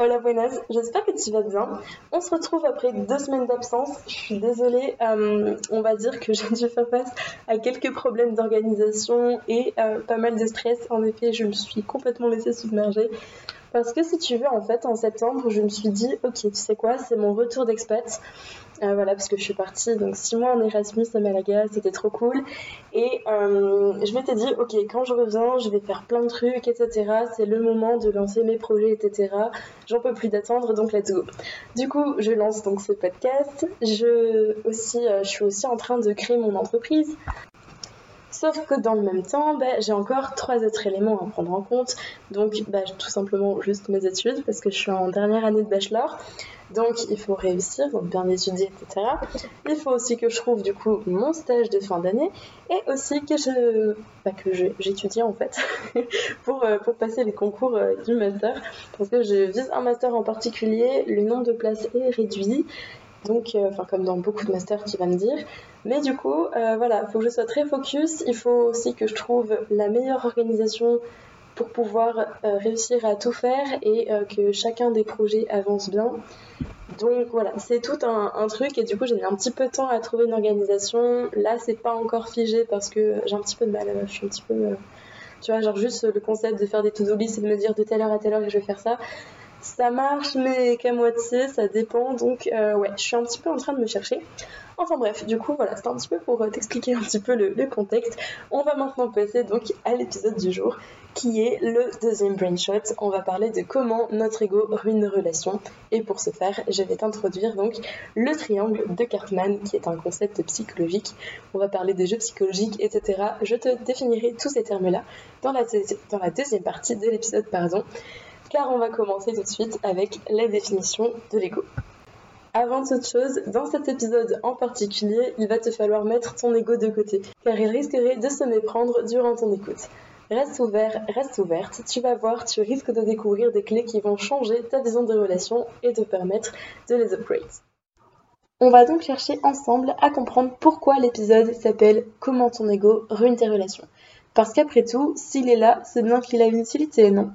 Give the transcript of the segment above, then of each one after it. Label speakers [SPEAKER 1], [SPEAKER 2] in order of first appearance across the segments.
[SPEAKER 1] Hola buenas, j'espère que tu vas bien. On se retrouve après deux semaines d'absence. Je suis désolée, euh, on va dire que j'ai dû faire face à quelques problèmes d'organisation et euh, pas mal de stress. En effet, je me suis complètement laissée submerger. Parce que si tu veux, en fait, en septembre, je me suis dit, ok, tu sais quoi, c'est mon retour d'expat. Euh, voilà, parce que je suis partie donc six mois en Erasmus à Malaga, c'était trop cool. Et euh, je m'étais dit, ok, quand je reviens, je vais faire plein de trucs, etc. C'est le moment de lancer mes projets, etc. J'en peux plus d'attendre, donc let's go. Du coup, je lance donc ce podcast. Je, aussi, euh, je suis aussi en train de créer mon entreprise. Sauf que dans le même temps, bah, j'ai encore trois autres éléments à prendre en compte. Donc, bah, tout simplement juste mes études, parce que je suis en dernière année de bachelor. Donc, il faut réussir, donc bien étudier, etc. Il faut aussi que je trouve du coup mon stage de fin d'année et aussi que je, bah, que j'étudie en fait pour, euh, pour passer les concours euh, du master. Parce que je vise un master en particulier, le nombre de places est réduit. Donc, euh, comme dans beaucoup de masters qui va me dire. Mais du coup, voilà, il faut que je sois très focus. Il faut aussi que je trouve la meilleure organisation pour pouvoir réussir à tout faire et que chacun des projets avance bien. Donc voilà, c'est tout un, truc et du coup j'ai mis un petit peu de temps à trouver une organisation. Là c'est pas encore figé parce que j'ai un petit peu de mal, je suis un petit peu... Euh, tu vois, genre juste le concept de faire des to-do list et de me dire de telle heure à telle heure que je vais faire ça, ça marche mais qu'à moitié, ça dépend. Donc euh, ouais, je suis un petit peu en train de me chercher. Enfin bref, du coup voilà, c'était un petit peu pour euh, t'expliquer un petit peu le, contexte. On va maintenant passer donc à l'épisode du jour qui est le deuxième brain shot. On va parler de comment notre ego ruine nos relations. Et pour ce faire, je vais t'introduire donc le triangle de Cartman, qui est un concept psychologique. On va parler des jeux psychologiques, etc. Je te définirai tous ces termes-là dans la deuxième partie de l'épisode, pardon. Car on va commencer tout de suite avec la définition de l'ego. Avant toute chose, dans cet épisode en particulier, il va te falloir mettre ton ego de côté, car il risquerait de se méprendre durant ton écoute. Reste ouvert, reste ouverte, tu vas voir, tu risques de découvrir des clés qui vont changer ta vision des relations et te permettre de les upgrade. On va donc chercher ensemble à comprendre pourquoi l'épisode s'appelle Comment ton ego ruine tes relations. Parce qu'après tout, s'il est là, c'est bien qu'il a une utilité, non?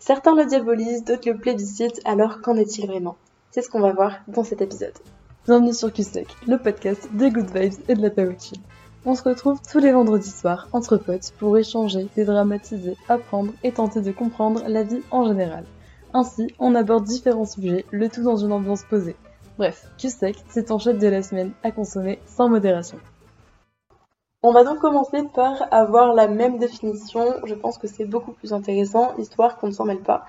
[SPEAKER 1] Certains le diabolisent, d'autres le plébiscitent, alors qu'en est-il vraiment? C'est ce qu'on va voir dans cet épisode. Bienvenue sur Q-Stock, le podcast des good vibes et de la power on se retrouve tous les vendredis soirs entre potes pour échanger, dédramatiser, apprendre et tenter de comprendre la vie en général. Ainsi, on aborde différents sujets, le tout dans une ambiance posée. Bref, Q-Sec, c'est ton shot de la semaine à consommer sans modération. On va donc commencer par avoir la même définition, je pense que c'est beaucoup plus intéressant, histoire qu'on ne s'en mêle pas.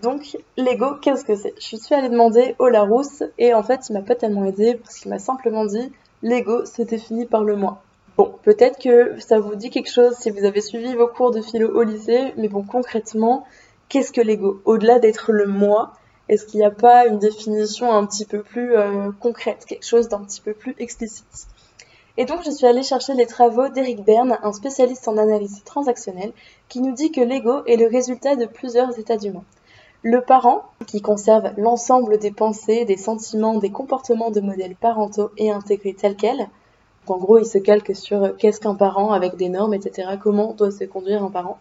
[SPEAKER 1] Donc, l'ego, qu'est-ce que c'est? Je suis allée demander au Larousse, et en fait, il m'a pas tellement aidé, parce qu'il m'a simplement dit, l'ego se définit par le moi. Bon, peut-être que ça vous dit quelque chose si vous avez suivi vos cours de philo au lycée, mais bon, concrètement, qu'est-ce que l'ego? Au-delà d'être le moi, est-ce qu'il n'y a pas une définition un petit peu plus euh, concrète, quelque chose d'un petit peu plus explicite? Et donc, je suis allée chercher les travaux d'Eric Berne, un spécialiste en analyse transactionnelle, qui nous dit que l'ego est le résultat de plusieurs états d'humain. Le parent, qui conserve l'ensemble des pensées, des sentiments, des comportements de modèles parentaux et intégrés tels quels, en gros, il se calque sur qu'est-ce qu'un parent avec des normes, etc. Comment doit se conduire un parent.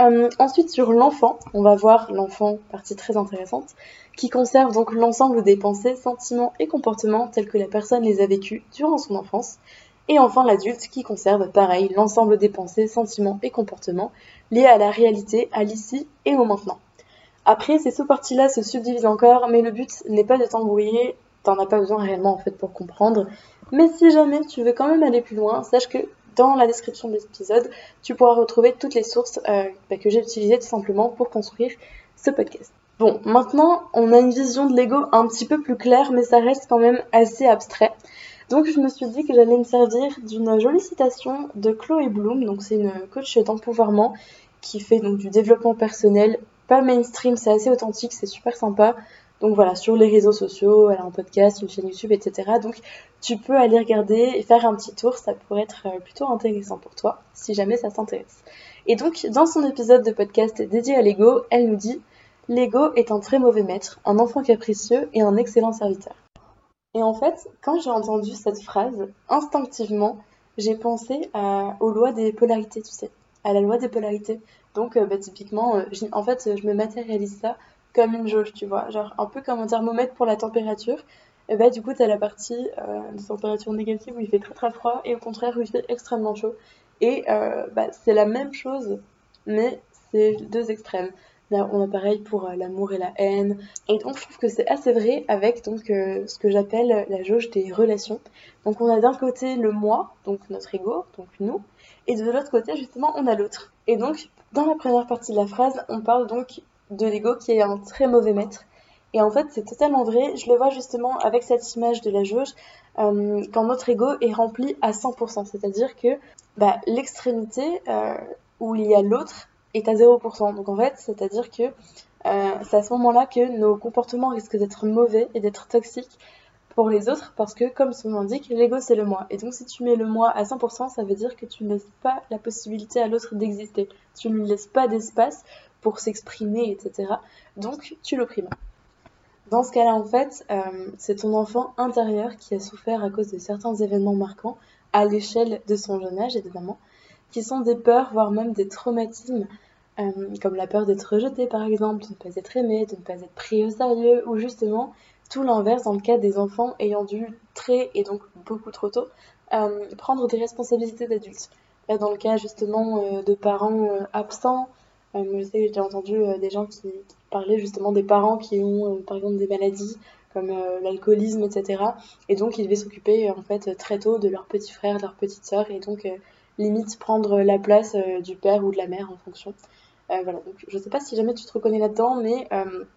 [SPEAKER 1] Euh, ensuite, sur l'enfant, on va voir l'enfant, partie très intéressante, qui conserve donc l'ensemble des pensées, sentiments et comportements tels que la personne les a vécus durant son enfance. Et enfin, l'adulte qui conserve, pareil, l'ensemble des pensées, sentiments et comportements liés à la réalité, à l'ici et au maintenant. Après, ces sous-parties-là se subdivisent encore, mais le but n'est pas de t'embrouiller, t'en as pas besoin réellement en fait pour comprendre. Mais si jamais tu veux quand même aller plus loin, sache que dans la description de l'épisode, tu pourras retrouver toutes les sources euh, bah, que j'ai utilisées tout simplement pour construire ce podcast. Bon, maintenant, on a une vision de l'ego un petit peu plus claire, mais ça reste quand même assez abstrait. Donc je me suis dit que j'allais me servir d'une jolie citation de Chloé Bloom, donc c'est une coach d'empouvoirment qui fait donc du développement personnel, pas mainstream, c'est assez authentique, c'est super sympa. Donc voilà, sur les réseaux sociaux, elle a un podcast, une chaîne YouTube, etc. Donc tu peux aller regarder et faire un petit tour, ça pourrait être euh, plutôt intéressant pour toi, si jamais ça t'intéresse. Et donc, dans son épisode de podcast dédié à l'ego, elle nous dit L'ego est un très mauvais maître, un enfant capricieux et un excellent serviteur. Et en fait, quand j'ai entendu cette phrase, instinctivement, j'ai pensé aux lois des polarités, tu sais, à la loi des polarités. Donc, euh, bah, typiquement, euh, en fait, je me matérialise ça comme une jauge, tu vois, genre un peu comme un thermomètre pour la température. Et bah du coup, tu as la partie euh, de température négative où il fait très très froid et au contraire où il fait extrêmement chaud. Et euh, bah, c'est la même chose, mais c'est deux extrêmes. Là, on a pareil pour euh, l'amour et la haine. Et donc, je trouve que c'est assez vrai avec donc ce que j'appelle la jauge des relations. Donc, on a d'un côté le moi, donc notre ego, donc nous, et de l'autre côté, justement, on a l'autre. Et donc, dans la première partie de la phrase, on parle donc de l'ego qui est un très mauvais maître. Et en fait, c'est totalement vrai. Je le vois justement avec cette image de la jauge, euh, quand notre ego est rempli à 100%. C'est-à-dire que bah, l'extrémité euh, où il y a l'autre est à 0%. Donc en fait, c'est-à-dire que euh, c'est à ce moment-là que nos comportements risquent d'être mauvais et d'être toxiques pour les autres parce que, comme son nom l'indique, l'ego c'est le moi. Et donc, si tu mets le moi à 100%, ça veut dire que tu ne laisses pas la possibilité à l'autre d'exister. Tu ne lui laisses pas d'espace pour s'exprimer, etc. Donc, tu l'opprimes. Dans ce cas-là, en fait, euh, c'est ton enfant intérieur qui a souffert à cause de certains événements marquants à l'échelle de son jeune âge, évidemment, qui sont des peurs, voire même des traumatismes, euh, comme la peur d'être rejeté, par exemple, de ne pas être aimé, de ne pas être pris au sérieux, ou justement tout l'inverse dans le cas des enfants ayant dû très et donc beaucoup trop tôt euh, prendre des responsabilités d'adultes. Dans le cas justement de parents absents, je sais que j'ai entendu des gens qui, parlaient justement des parents qui ont par exemple des maladies comme l'alcoolisme, etc. Et donc ils devaient s'occuper en fait très tôt de leur petit frère, de leur petite sœur, et donc limite prendre la place du père ou de la mère en fonction. voilà, donc je sais pas si jamais tu te reconnais là-dedans, mais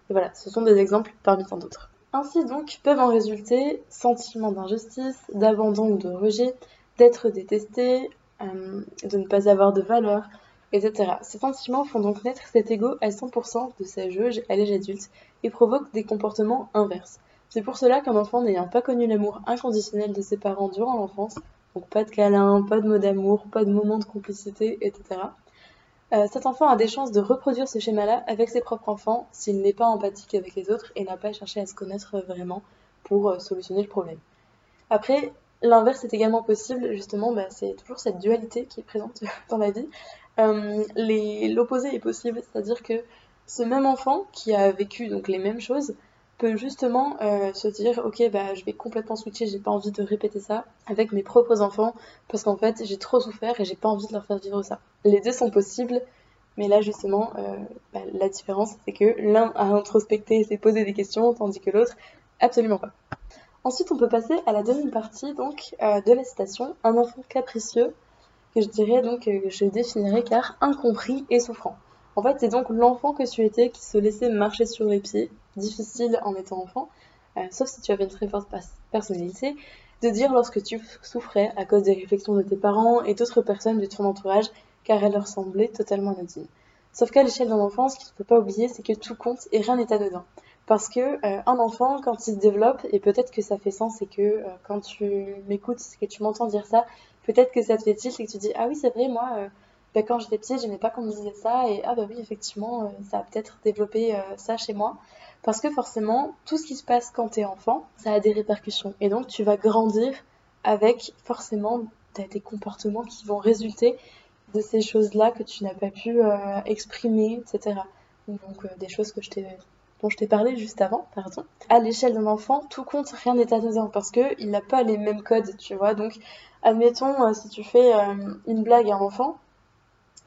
[SPEAKER 1] voilà, ce sont des exemples parmi tant d'autres. Ainsi donc peuvent en résulter sentiments d'injustice, d'abandon ou de rejet, d'être détesté, euh, de ne pas avoir de valeur, etc. Ces sentiments font donc naître cet ego à 100% de sa jauge à l'âge adulte et provoquent des comportements inverses. C'est pour cela qu'un enfant n'ayant pas connu l'amour inconditionnel de ses parents durant l'enfance, donc pas de câlins, pas de mots d'amour, pas de moments de complicité, etc., euh, cet enfant a des chances de reproduire ce schéma-là avec ses propres enfants s'il n'est pas empathique avec les autres et n'a pas cherché à se connaître vraiment pour euh, solutionner le problème. Après, l'inverse est également possible, justement, bah, c'est toujours cette dualité qui est présente dans la vie. Euh, l'opposé est possible, c'est-à-dire que ce même enfant qui a vécu donc les mêmes choses peut justement euh, se dire ok bah je vais complètement switcher, j'ai pas envie de répéter ça avec mes propres enfants parce qu'en fait j'ai trop souffert et j'ai pas envie de leur faire vivre ça. Les deux sont possibles, mais là justement euh, bah, la différence c'est que l'un a introspecté et s'est posé des questions tandis que l'autre absolument pas. Ensuite on peut passer à la deuxième partie donc de la citation, un enfant capricieux je dirais donc que je définirais car incompris et souffrant. En fait, c'est donc l'enfant que tu étais qui se laissait marcher sur les pieds, difficile en étant enfant, euh, sauf si tu avais une très forte personnalité, de dire lorsque tu souffrais à cause des réflexions de tes parents et d'autres personnes de ton entourage, car elles leur semblaient totalement anodines. Sauf qu'à l'échelle d'un enfant, ce qu'il ne faut pas oublier, c'est que tout compte et rien n'est dedans. Parce que euh, un enfant, quand il se développe, et peut-être que ça fait sens et que euh, quand tu m'écoutes, que tu m'entends dire ça, peut-être que ça te fait tilt et que tu dis ah oui c'est vrai moi bah, quand j'étais petite, j'aimais pas qu'on me disait ça, et ah bah oui, effectivement, euh, ça a peut-être développé euh, ça chez moi. Parce que forcément, tout ce qui se passe quand t'es enfant, ça a des répercussions. Et donc, tu vas grandir avec forcément des comportements qui vont résulter de ces choses-là que tu n'as pas pu euh, exprimer, etc. Donc, des choses que je t'ai dont je t'ai parlé juste avant, pardon. À l'échelle d'un enfant, tout compte, rien n'est anodin parce que il n'a pas les mêmes codes, tu vois. Donc, admettons, si tu fais une blague à un enfant,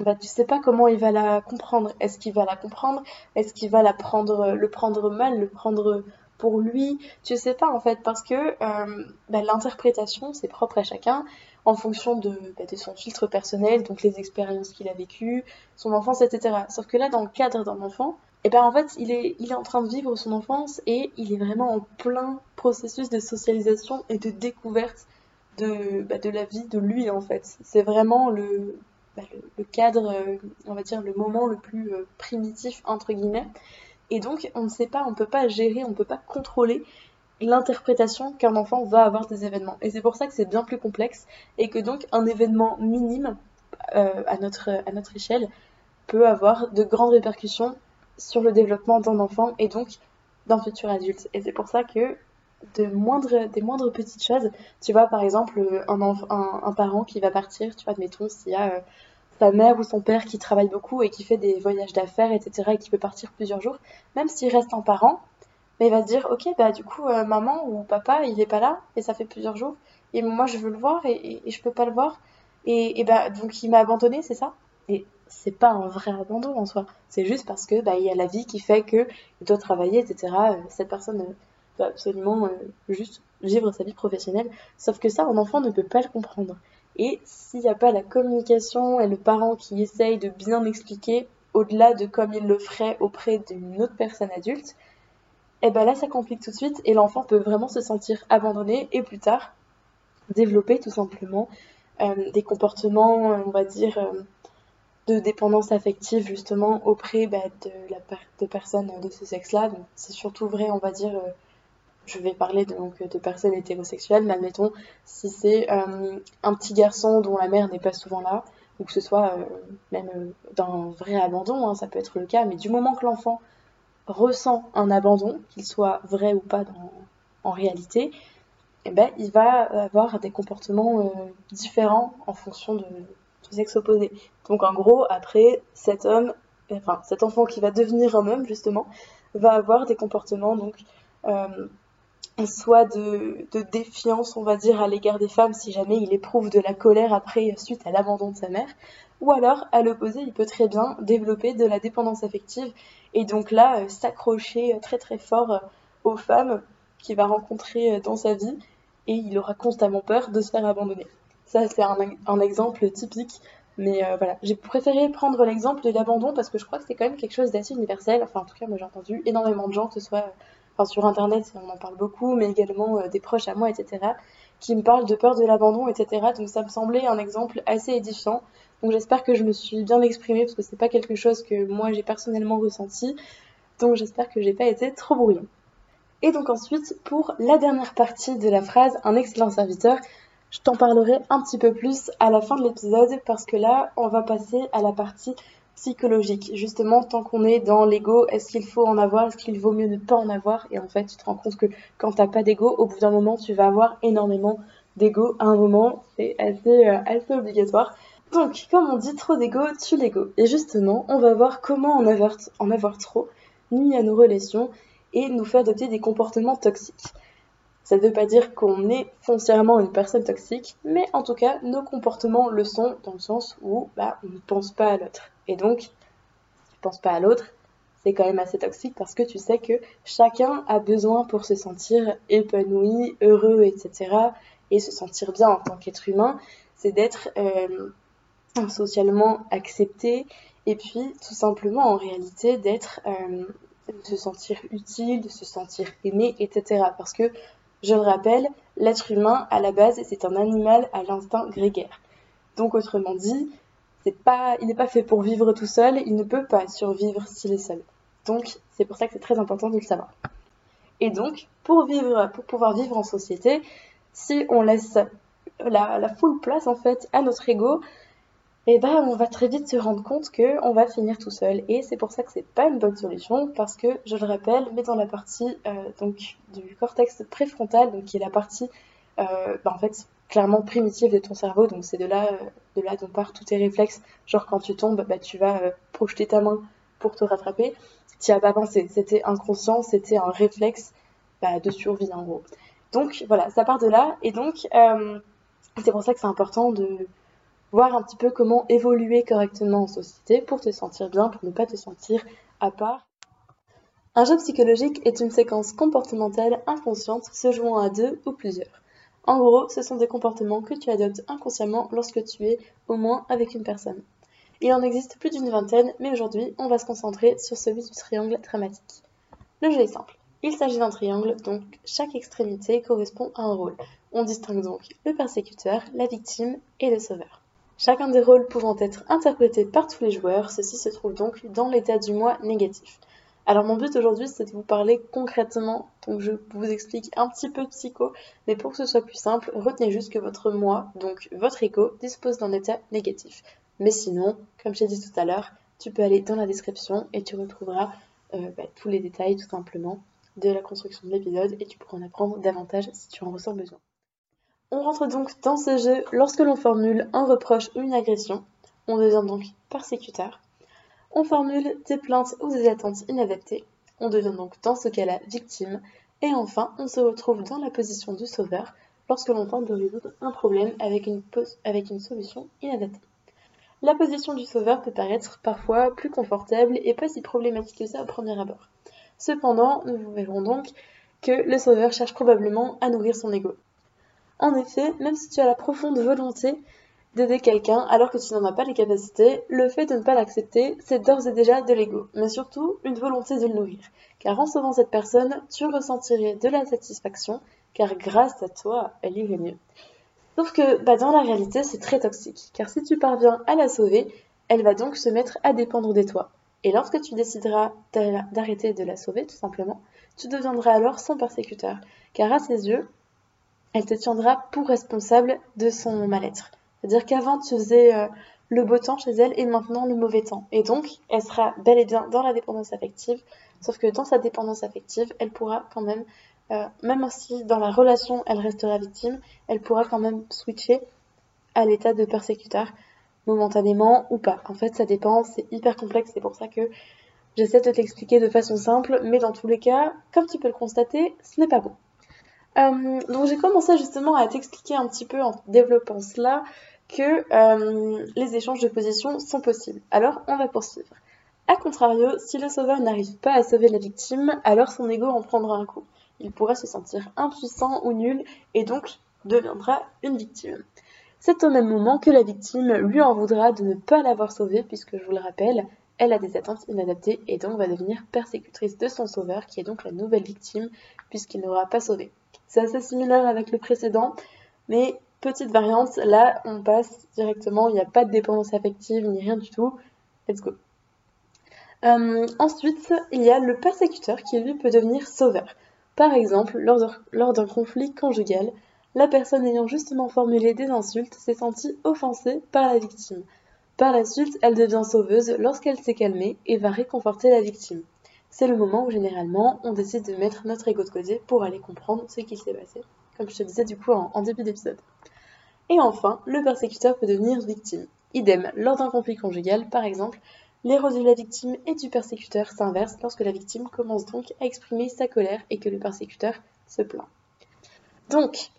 [SPEAKER 1] bah, tu sais pas comment il va la comprendre. Est-ce qu'il va la comprendre? Est-ce qu'il va la prendre, le prendre mal, le prendre pour lui? Tu sais pas en fait, parce que euh, bah, l'interprétation, c'est propre à chacun en fonction de, bah, de, son filtre personnel, donc les expériences qu'il a vécues, son enfance, etc. Sauf que là, dans le cadre d'un enfant, et eh ben en fait, il est, il est en train de vivre son enfance et il est vraiment en plein processus de socialisation et de découverte de, bah, de la vie de lui en fait. C'est vraiment le, bah, cadre, euh, on va dire le moment le plus euh, primitif entre guillemets. Et donc on ne sait pas, on ne peut pas gérer, on ne peut pas contrôler l'interprétation qu'un enfant va avoir des événements. Et c'est pour ça que c'est bien plus complexe et que donc un événement minime euh, à, notre, à notre échelle peut avoir de grandes répercussions sur le développement d'un enfant et donc d'un futur adulte. Et c'est pour ça que de moindres, des moindres petites choses. Tu vois, par exemple, un, un, un, parent qui va partir, tu vois, admettons, s'il y a sa mère ou son père qui travaille beaucoup et qui fait des voyages d'affaires, etc., et qui peut partir plusieurs jours, même s'il reste en parent, mais il va se dire, ok, bah du coup, euh, maman ou papa, il est pas là, et ça fait plusieurs jours, et moi je veux le voir, et, et, je peux pas le voir, et, et bah donc il m'a abandonné, c'est ça? Et c'est pas un vrai abandon en soi, c'est juste parce que bah il y a la vie qui fait que il doit travailler, etc. Cette personne doit absolument euh, juste vivre sa vie professionnelle, sauf que ça, un enfant ne peut pas le comprendre. Et s'il n'y a pas la communication et le parent qui essaye de bien expliquer, au-delà de comme il le ferait auprès d'une autre personne adulte, et eh ben là ça complique tout de suite et l'enfant peut vraiment se sentir abandonné et plus tard développer tout simplement euh, des comportements, on va dire, euh, de dépendance affective justement auprès bah, de, la de personnes de ce sexe-là. c'est surtout vrai, on va dire, euh, je vais parler donc de personnes hétérosexuelles, mais admettons si c'est un petit garçon dont la mère n'est pas souvent là, ou que ce soit même d'un vrai abandon, hein, ça peut être le cas, mais du moment que l'enfant ressent un abandon, qu'il soit vrai ou pas en réalité, eh ben, il va avoir des comportements euh, différents en fonction de, du sexe opposé. Donc en gros, après, cet homme, enfin cet enfant qui va devenir un homme justement, va avoir des comportements donc euh, soit de, défiance, on va dire, à l'égard des femmes si jamais il éprouve de la colère après suite à l'abandon de sa mère, ou alors à l'opposé, il peut très bien développer de la dépendance affective et donc là, euh, s'accrocher euh, très très fort euh, aux femmes qu'il va rencontrer dans sa vie et il aura constamment peur de se faire abandonner. Ça, c'est un, exemple typique. Mais voilà, j'ai préféré prendre l'exemple de l'abandon parce que je crois que c'est quand même quelque chose d'assez universel. Enfin, en tout cas, moi j'ai entendu énormément de gens, que ce soit enfin, sur internet, on en parle beaucoup, mais également des proches à moi, etc., qui me parlent de peur de l'abandon, etc. Donc ça me semblait un exemple assez édifiant donc j'espère que je me suis bien exprimée parce que c'est pas quelque chose que moi j'ai personnellement ressenti. Donc j'espère que j'ai pas été trop brouillon. Et donc ensuite, pour la dernière partie de la phrase un excellent serviteur, je t'en parlerai un petit peu plus à la fin de l'épisode parce que là, on va passer à la partie psychologique. Justement, tant qu'on est dans l'ego, est-ce qu'il faut en avoir, est-ce qu'il vaut mieux ne pas en avoir? Et en fait, tu te rends compte que quand t'as pas d'ego, au bout d'un moment, tu vas avoir énormément d'ego à un moment. C'est assez, euh, assez obligatoire. Donc, comme on dit, trop d'ego tue l'ego. Et justement, on va voir comment en avoir, en avoir trop nuit à nos relations et nous fait adopter des comportements toxiques. Ça ne veut pas dire qu'on est foncièrement une personne toxique, mais en tout cas, nos comportements le sont dans le sens où bah, on ne pense pas à l'autre. Et donc, tu penses pas à l'autre, c'est quand même assez toxique parce que tu sais que chacun a besoin pour se sentir épanoui, heureux, etc. et se sentir bien en tant qu'être humain, c'est d'être euh, socialement accepté et puis tout simplement en réalité d'être euh, de se sentir utile, de se sentir aimé, etc. Parce que je le rappelle, l'être humain à la base c'est un animal à l'instinct grégaire. Donc autrement dit, il n'est pas fait pour vivre tout seul, il ne peut pas survivre s'il est seul. Donc c'est pour ça que c'est très important de le savoir. Et donc pour vivre, pour pouvoir vivre en société, si on laisse la, full place en fait à notre ego, eh ben on va très vite se rendre compte que on va finir tout seul et c'est pour ça que c'est pas une bonne solution parce que je le rappelle mais dans la partie euh, donc du cortex préfrontal donc qui est la partie euh, bah, en fait clairement primitive de ton cerveau donc c'est de là euh, de là dont part tous tes réflexes. Genre quand tu tombes bah, tu vas projeter ta main pour te rattraper. Tu as pas pensé. C'était inconscient c'était un réflexe bah, de survie en gros. Donc voilà ça part de là. Et donc c'est pour ça que c'est important de voir un petit peu comment évoluer correctement en société pour te sentir bien, pour ne pas te sentir à part. Un jeu psychologique est une séquence comportementale inconsciente se jouant à deux ou plusieurs. En gros, ce sont des comportements que tu adoptes inconsciemment lorsque tu es au moins avec une personne. Il en existe plus d'une vingtaine, mais aujourd'hui, on va se concentrer sur celui du triangle dramatique. Le jeu est simple. Il s'agit d'un triangle, donc chaque extrémité correspond à un rôle. On distingue donc le persécuteur, la victime et le sauveur. Chacun des rôles pouvant être interprétés par tous les joueurs, ceci se trouve donc dans l'état du moi négatif. Alors mon but aujourd'hui c'est de vous parler concrètement, donc je vous explique un petit peu de psycho, mais pour que ce soit plus simple, retenez juste que votre moi, donc votre écho, dispose d'un état négatif. Mais sinon, comme j'ai dit tout à l'heure, tu peux aller dans la description et tu retrouveras euh, bah, tous les détails tout simplement de la construction de l'épisode et tu pourras en apprendre davantage si tu en ressens besoin. On rentre donc dans ce jeu lorsque l'on formule un reproche ou une agression. on devient donc persécuteur. On formule des plaintes ou des attentes inadaptées, on devient donc dans ce cas-là victime. Et enfin, on se retrouve dans la position du sauveur lorsque l'on tente de résoudre un problème avec une, solution inadaptée. La position du sauveur peut paraître parfois plus confortable et pas si problématique que ça au premier abord. Cependant, nous verrons donc que le sauveur cherche probablement à nourrir son ego. En effet, même si tu as la profonde volonté d'aider quelqu'un alors que tu n'en as pas les capacités, le fait de ne pas l'accepter, c'est d'ores et déjà de l'ego, mais surtout une volonté de le nourrir. Car en sauvant cette personne, tu ressentirais de la satisfaction, car grâce à toi, elle irait mieux. Sauf que bah, dans la réalité, c'est très toxique, car si tu parviens à la sauver, elle va donc se mettre à dépendre de toi. Et lorsque tu décideras d'arrêter de la sauver, tout simplement, tu deviendras alors son persécuteur, car à ses yeux, elle te tiendra pour responsable de son mal-être. C'est-à-dire qu'avant, tu faisais euh, le beau temps chez elle et maintenant le mauvais temps. Et donc, elle sera bel et bien dans la dépendance affective, sauf que dans sa dépendance affective, elle pourra quand même, euh, même si dans la relation, elle restera victime, elle pourra quand même switcher à l'état de persécuteur, momentanément ou pas. En fait, ça dépend, c'est hyper complexe, c'est pour ça que j'essaie de t'expliquer de façon simple, mais dans tous les cas, comme tu peux le constater, ce n'est pas bon. Euh, donc j'ai commencé justement à t'expliquer un petit peu en développant cela que euh, les échanges de positions sont possibles. Alors on va poursuivre. A contrario, si le sauveur n'arrive pas à sauver la victime, alors son ego en prendra un coup. Il pourra se sentir impuissant ou nul et donc deviendra une victime. C'est au même moment que la victime lui en voudra de ne pas l'avoir sauvé puisque je vous le rappelle, elle a des attentes inadaptées et donc va devenir persécutrice de son sauveur qui est donc la nouvelle victime puisqu'il n'aura pas sauvé. C'est assez similaire avec le précédent, mais petite variante, là on passe directement, il n'y a pas de dépendance affective ni rien du tout. Let's go. Euh, ensuite, il y a le persécuteur qui lui peut devenir sauveur. Par exemple, lors d'un conflit conjugal, la personne ayant justement formulé des insultes s'est sentie offensée par la victime. Par la suite, elle devient sauveuse lorsqu'elle s'est calmée et va réconforter la victime c'est le moment où généralement on décide de mettre notre ego de côté pour aller comprendre ce qui s'est passé, comme je te disais du coup en, début d'épisode. Et enfin, le persécuteur peut devenir victime. Idem, lors d'un conflit conjugal par exemple, les rôles de la victime et du persécuteur s'inversent lorsque la victime commence donc à exprimer sa colère et que le persécuteur se plaint. Donc,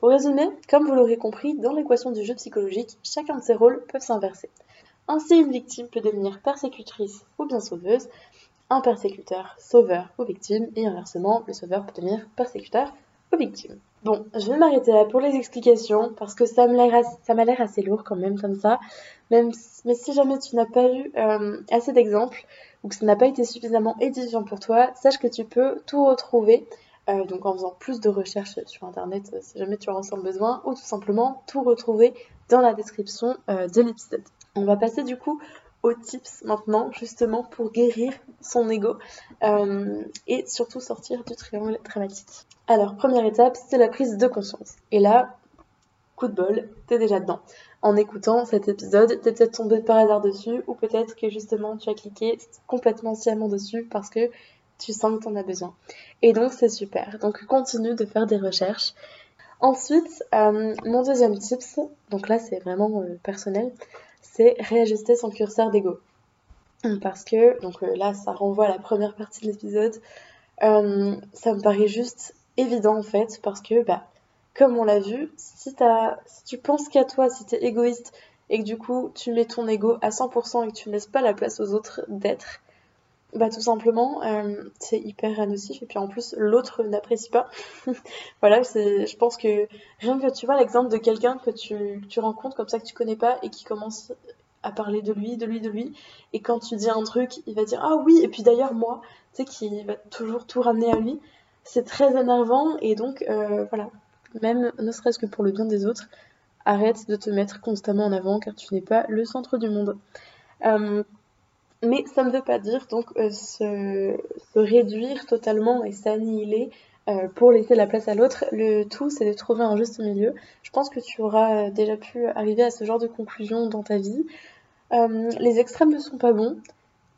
[SPEAKER 1] pour résumer, comme vous l'aurez compris, dans l'équation du jeu psychologique, chacun de ces rôles peut s'inverser. Ainsi, une victime peut devenir persécutrice ou bien sauveuse, un persécuteur sauveur ou victime, et inversement, le sauveur peut devenir persécuteur Bon, je vais m'arrêter là pour les explications, parce que ça m'a l'air assez lourd quand même comme ça, mais si jamais tu n'as pas eu euh, assez d'exemples, ou que ça n'a pas été suffisamment édifiant pour toi, sache que tu peux tout retrouver, euh, donc en faisant plus de recherches sur internet euh, si jamais tu en ressens besoin, ou tout simplement tout retrouver dans la description de l'épisode. On va passer du coup tips maintenant, justement pour guérir son ego et surtout sortir du triangle dramatique. Alors, première étape, c'est la prise de conscience. Et là, coup de bol, t'es déjà dedans. En écoutant cet épisode, t'es peut-être tombé par hasard dessus, ou peut-être que justement tu as cliqué complètement sciemment dessus parce que tu sens que t'en as besoin. Et donc c'est super. Donc continue de faire des recherches. Ensuite, euh, mon deuxième tips, donc là c'est vraiment euh, personnel, c'est réajuster son curseur d'ego. Parce que, donc euh, là, ça renvoie à la première partie de l'épisode, ça me paraît juste évident en fait, parce que, bah, comme on l'a vu, si, si tu penses qu'à toi, si tu es égoïste, et que du coup, tu mets ton ego à 100% et que tu ne laisses pas la place aux autres d'être, bah tout simplement, euh, c'est hyper nocif et puis en plus l'autre n'apprécie pas. voilà, je pense que rien que tu vois l'exemple de quelqu'un que tu, tu rencontres comme ça que tu connais pas et qui commence à parler de lui, de lui, de lui, et quand tu dis un truc, il va dire ah oui et puis d'ailleurs moi, tu sais qui va toujours tout ramener à lui. C'est très énervant et donc euh, voilà, même ne serait-ce que pour le bien des autres, arrête de te mettre constamment en avant car tu n'es pas le centre du monde. Euh, mais ça ne veut pas dire donc euh, se, réduire totalement et s'annihiler pour laisser la place à l'autre. Le tout, c'est de trouver un juste milieu. Je pense que tu auras déjà pu arriver à ce genre de conclusion dans ta vie. Les extrêmes ne sont pas bons.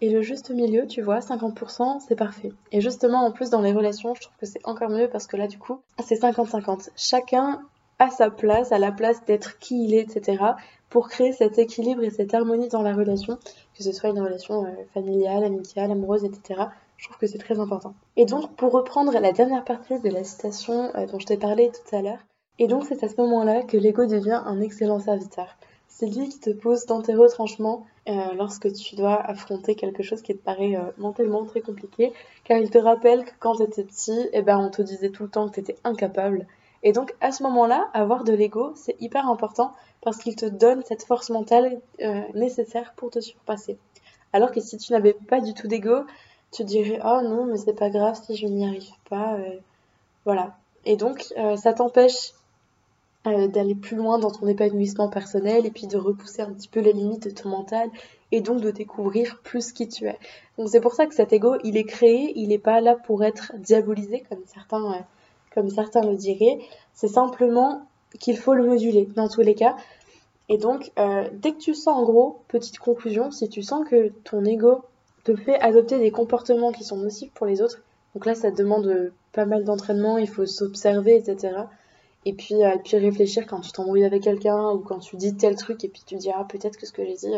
[SPEAKER 1] Et le juste milieu, tu vois, 50%, c'est parfait. Et justement, en plus, dans les relations, je trouve que c'est encore mieux parce que là, du coup, c'est 50-50. Chacun à sa place, à la place d'être qui il est, etc. pour créer cet équilibre et cette harmonie dans la relation, que ce soit une relation euh, familiale, amicale, amoureuse, etc. Je trouve que c'est très important. Et donc, pour reprendre la dernière partie de la citation euh, dont je t'ai parlé tout à l'heure, et donc c'est à ce moment-là que l'ego devient un excellent serviteur. C'est lui qui te pose dans tes retranchements euh, lorsque tu dois affronter quelque chose qui te paraît euh, mentalement très compliqué, car il te rappelle que quand tu étais petit, eh ben, on te disait tout le temps que tu étais incapable. Et donc à ce moment-là, avoir de l'ego, c'est hyper important parce qu'il te donne cette force mentale euh, nécessaire pour te surpasser. Alors que si tu n'avais pas du tout d'ego, tu dirais oh non mais c'est pas grave si je n'y arrive pas, voilà. Et donc ça t'empêche d'aller plus loin dans ton épanouissement personnel et puis de repousser un petit peu les limites de ton mental et donc de découvrir plus qui tu es. Donc c'est pour ça que cet ego, il est créé, il n'est pas là pour être diabolisé comme certains, euh, comme certains le diraient. C'est simplement qu'il faut le moduler dans tous les cas. Et donc, euh, dès que tu sens, en gros, petite conclusion, si tu sens que ton ego te fait adopter des comportements qui sont nocifs pour les autres, donc là, ça demande pas mal d'entraînement, il faut s'observer, etc et puis, euh, puis réfléchir quand tu t'embrouilles avec quelqu'un ou quand tu dis tel truc et puis tu dis ah peut-être que ce que j'ai dit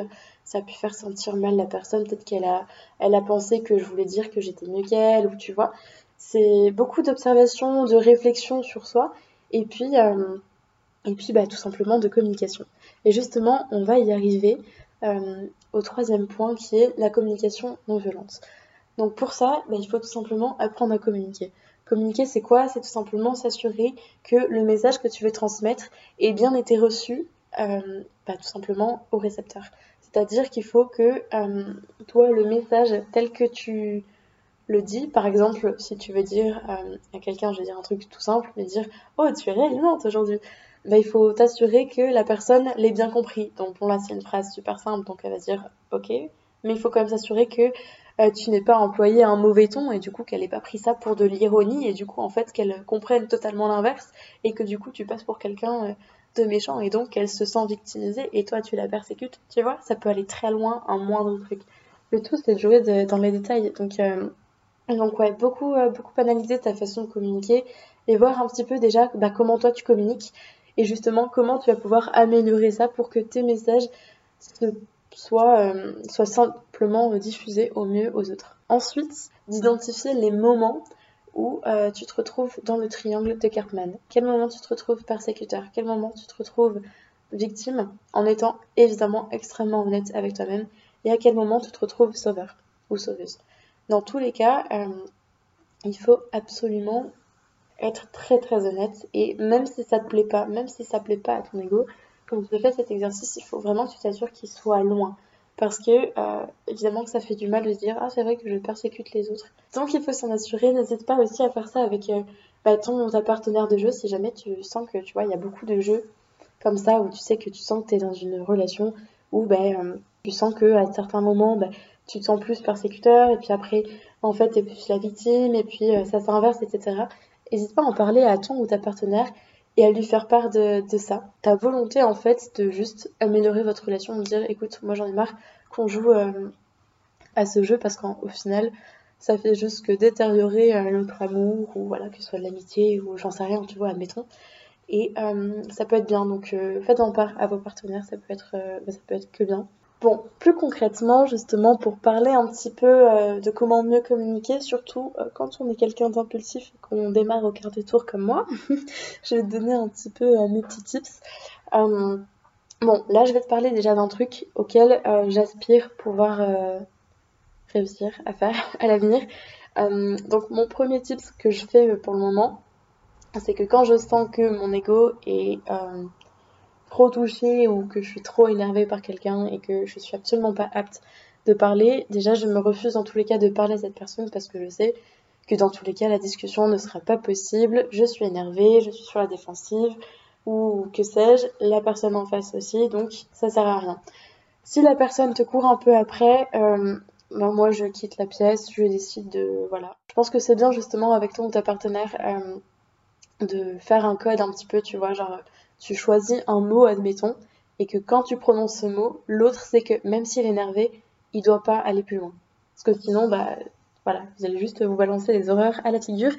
[SPEAKER 1] ça a pu faire sentir mal la personne. Peut-être qu'elle a elle a pensé que je voulais dire que j'étais mieux qu'elle ou tu vois. C'est beaucoup d'observation de réflexion sur soi et puis euh, et puis bah tout simplement de communication. Et justement on va y arriver euh, au troisième point qui est la communication non violente. Donc pour ça bah, il faut tout simplement apprendre à communiquer Communiquer, c'est quoi? C'est tout simplement s'assurer que le message que tu veux transmettre ait bien été reçu, euh, bah, tout simplement au récepteur. C'est-à-dire qu'il faut que euh, toi, le message tel que tu le dis, par exemple, si tu veux dire euh, à quelqu'un, je vais dire un truc tout simple, mais dire Oh, tu es rayonnante aujourd'hui. Bah, il faut t'assurer que la personne l'ait bien compris. Donc, bon, là, c'est une phrase super simple, donc elle va dire Ok, mais il faut quand même s'assurer que tu n'es pas employé un mauvais ton et du coup qu'elle n'ait pas pris ça pour de l'ironie et du coup en fait qu'elle comprenne totalement l'inverse et que du coup tu passes pour quelqu'un euh, de méchant et donc qu'elle se sent victimisée et toi tu la persécutes, tu vois, ça peut aller très loin, un moindre truc. Le tout c'est de jouer dans les détails. Donc, euh, donc ouais, beaucoup, beaucoup analyser ta façon de communiquer et voir un petit peu déjà bah, comment toi tu communiques et justement comment tu vas pouvoir améliorer ça pour que tes messages se soit, euh, soit simplement diffusé au mieux aux autres. Ensuite, d'identifier les moments où euh, tu te retrouves dans le triangle de Cartman. Quel moment tu te retrouves persécuteur? Quel moment tu te retrouves victime en étant évidemment extrêmement honnête avec toi-même? Et à quel moment tu te retrouves sauveur ou sauveuse? Dans tous les cas, euh, il faut absolument être très très honnête et même si ça te plaît pas, même si ça plaît pas à ton ego, quand tu fais cet exercice, il faut vraiment que tu t'assures qu'il soit loin. Parce que, euh, évidemment, que ça fait du mal de se dire Ah, c'est vrai que je persécute les autres. Donc, il faut s'en assurer. N'hésite pas aussi à faire ça avec euh, bah, ton ta partenaire de jeu si jamais tu sens que, tu vois, il y a beaucoup de jeux comme ça où tu sais que tu sens que tu es dans une relation où bah, euh, tu sens que à certains moments, bah, tu te sens plus persécuteur et puis après, en fait, tu es plus la victime et puis ça s'inverse, etc. N'hésite pas à en parler à ton ou ta partenaire et à lui faire part de, ça. Ta volonté en fait de juste améliorer votre relation, de dire écoute, moi j'en ai marre qu'on joue euh, à ce jeu parce qu'au final ça fait juste que détériorer euh, notre amour ou voilà que ce soit de l'amitié ou j'en sais rien, tu vois, admettons. Et euh, ça peut être bien, donc faites-en part à vos partenaires, ça peut être, ça peut être que bien. Bon, plus concrètement, justement, pour parler un petit peu euh, de comment mieux communiquer, surtout euh, quand on est quelqu'un d'impulsif et qu'on démarre au quart de tour comme moi, je vais te donner un petit peu euh, mes petits tips. bon, là, je vais te parler déjà d'un truc auquel j'aspire pouvoir réussir à faire à l'avenir. donc, mon premier tips que je fais pour le moment, c'est que quand je sens que mon ego est trop touchée ou que je suis trop énervée par quelqu'un et que je suis absolument pas apte de parler, déjà je me refuse dans tous les cas de parler à cette personne parce que je sais que dans tous les cas la discussion ne sera pas possible, je suis énervée, je suis sur la défensive ou que sais-je, la personne en face aussi, donc ça sert à rien. Si la personne te court un peu après, euh, ben moi je quitte la pièce, je décide de voilà. Je pense que c'est bien justement avec ton ou ta partenaire euh, de faire un code un petit peu, tu vois, genre tu choisis un mot, admettons, et que quand tu prononces ce mot, l'autre sait que même s'il est énervé, il doit pas aller plus loin. Parce que sinon, bah voilà, vous allez juste vous balancer les horreurs à la figure.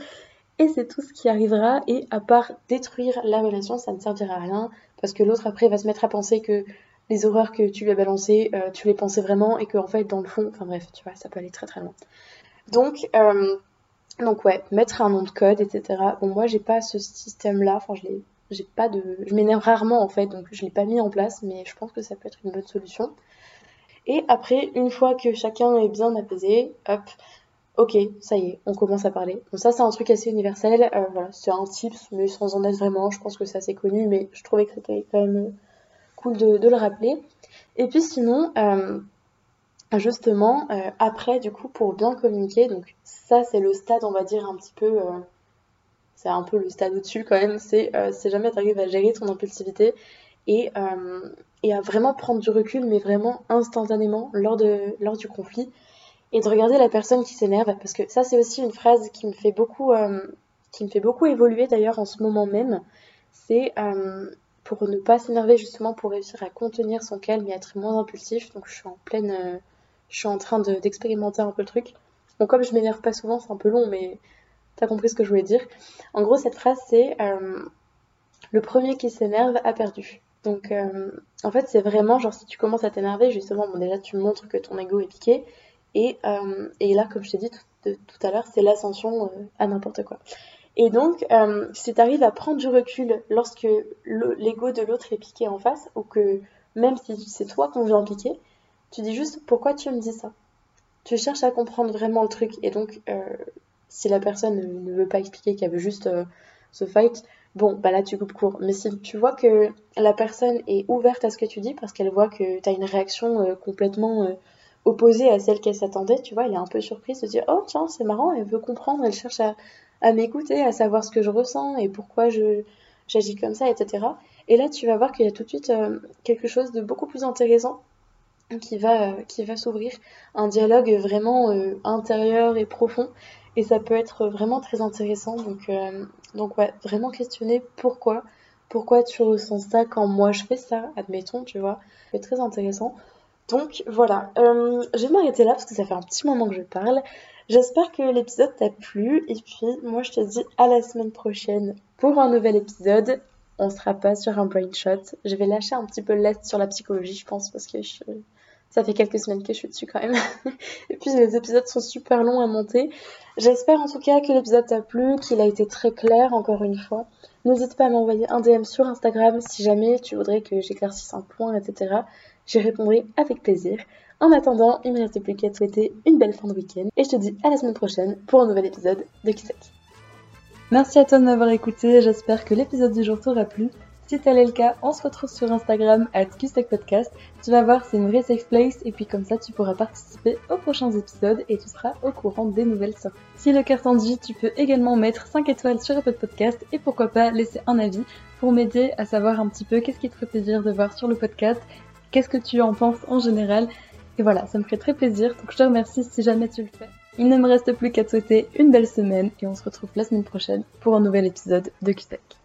[SPEAKER 1] et c'est tout ce qui arrivera et à part détruire la relation ça ne servira à rien parce que l'autre après va se mettre à penser que les horreurs que tu lui as balancées euh, tu les pensais vraiment et qu'en fait dans le fond enfin bref tu vois ça peut aller très très loin donc euh, donc ouais mettre un nom de code etc bon moi j'ai pas ce système là enfin je l'ai j'ai pas de je m'énerve rarement en fait donc je l'ai pas mis en place mais je pense que ça peut être une bonne solution et après une fois que chacun est bien apaisé hop Ok, ça y est, on commence à parler. Donc ça, c'est un truc assez universel. Euh, voilà, c'est un tips, mais sans en être vraiment. Je pense que c'est assez connu, mais je trouvais que c'était quand même euh, cool de, le rappeler. Et puis sinon, euh, justement, après, du coup, pour bien communiquer, donc ça, c'est le stade, on va dire, un petit peu... c'est un peu le stade au-dessus quand même. C'est si jamais tu à gérer ton impulsivité et, et à vraiment prendre du recul, mais vraiment instantanément lors, de, lors du conflit et de regarder la personne qui s'énerve. Parce que ça c'est aussi une phrase qui me fait beaucoup euh, qui me fait beaucoup évoluer d'ailleurs en ce moment même. C'est euh, pour ne pas s'énerver justement pour réussir à contenir son calme et être moins impulsif. Donc je suis en pleine euh, je suis en train d'expérimenter un peu le truc. Bon comme je m'énerve pas souvent c'est un peu long mais t'as compris ce que je voulais dire en gros cette phrase c'est le premier qui s'énerve a perdu donc en fait c'est vraiment genre si tu commences à t'énerver justement bon déjà tu montres que ton ego est piqué et, euh, et là, comme je t'ai dit tout, à l'heure, c'est l'ascension euh, à n'importe quoi. Et donc, euh, si tu arrives à prendre du recul lorsque l'ego de l'autre est piqué en face, ou que même si c'est toi qu'on vient piquer, tu dis juste pourquoi tu me dis ça? Tu cherches à comprendre vraiment le truc. Et donc, euh, si la personne ne veut pas expliquer qu'elle veut juste euh, se fight, bon, bah là tu coupes court. Mais si tu vois que la personne est ouverte à ce que tu dis parce qu'elle voit que tu as une réaction euh, complètement opposée à celle qu'elle s'attendait, tu vois, elle est un peu surprise de dire oh tiens c'est marrant, elle veut comprendre, elle cherche à, m'écouter, à savoir ce que je ressens et pourquoi je j'agis comme ça, etc. Et là tu vas voir qu'il y a tout de suite euh, quelque chose de beaucoup plus intéressant qui va, euh, qui va s'ouvrir, un dialogue vraiment euh, intérieur et profond et ça peut être vraiment très intéressant donc, donc ouais, vraiment questionner pourquoi, pourquoi tu ressens ça quand moi je fais ça, admettons, tu vois, c'est très intéressant. Donc voilà, euh, je vais m'arrêter là parce que ça fait un petit moment que je parle. J'espère que l'épisode t'a plu et puis moi je te dis à la semaine prochaine pour un nouvel épisode. On sera pas sur un brain shot. Je vais lâcher un petit peu l'est sur la psychologie, je pense, parce que ça fait quelques semaines que je suis dessus quand même. et puis les épisodes sont super longs à monter. J'espère en tout cas que l'épisode t'a plu, qu'il a été très clair encore une fois. N'hésite pas à m'envoyer un DM sur Instagram si jamais tu voudrais que j'éclaircisse un point, etc. J'y répondrai avec plaisir. En attendant, il ne me reste plus qu'à te souhaiter une belle fin de week-end et je te dis à la semaine prochaine pour un nouvel épisode de Kisek. Merci à toi de m'avoir écouté, j'espère que l'épisode du jour t'aura plu. Si tel est le cas, on se retrouve sur Instagram at Podcast. Tu vas voir, c'est une vraie safe place et puis comme ça tu pourras participer aux prochains épisodes et tu seras au courant des nouvelles sorties. Si le cœur t'en dit, tu peux également mettre 5 étoiles sur Apple Podcast et pourquoi pas laisser un avis pour m'aider à savoir un petit peu qu'est-ce qui te ferait plaisir de voir sur le podcast qu'est-ce que tu en penses en général. Et voilà, ça me ferait très plaisir, donc je te remercie si jamais tu le fais. Il ne me reste plus qu'à te souhaiter une belle semaine et on se retrouve la semaine prochaine pour un nouvel épisode de QTech.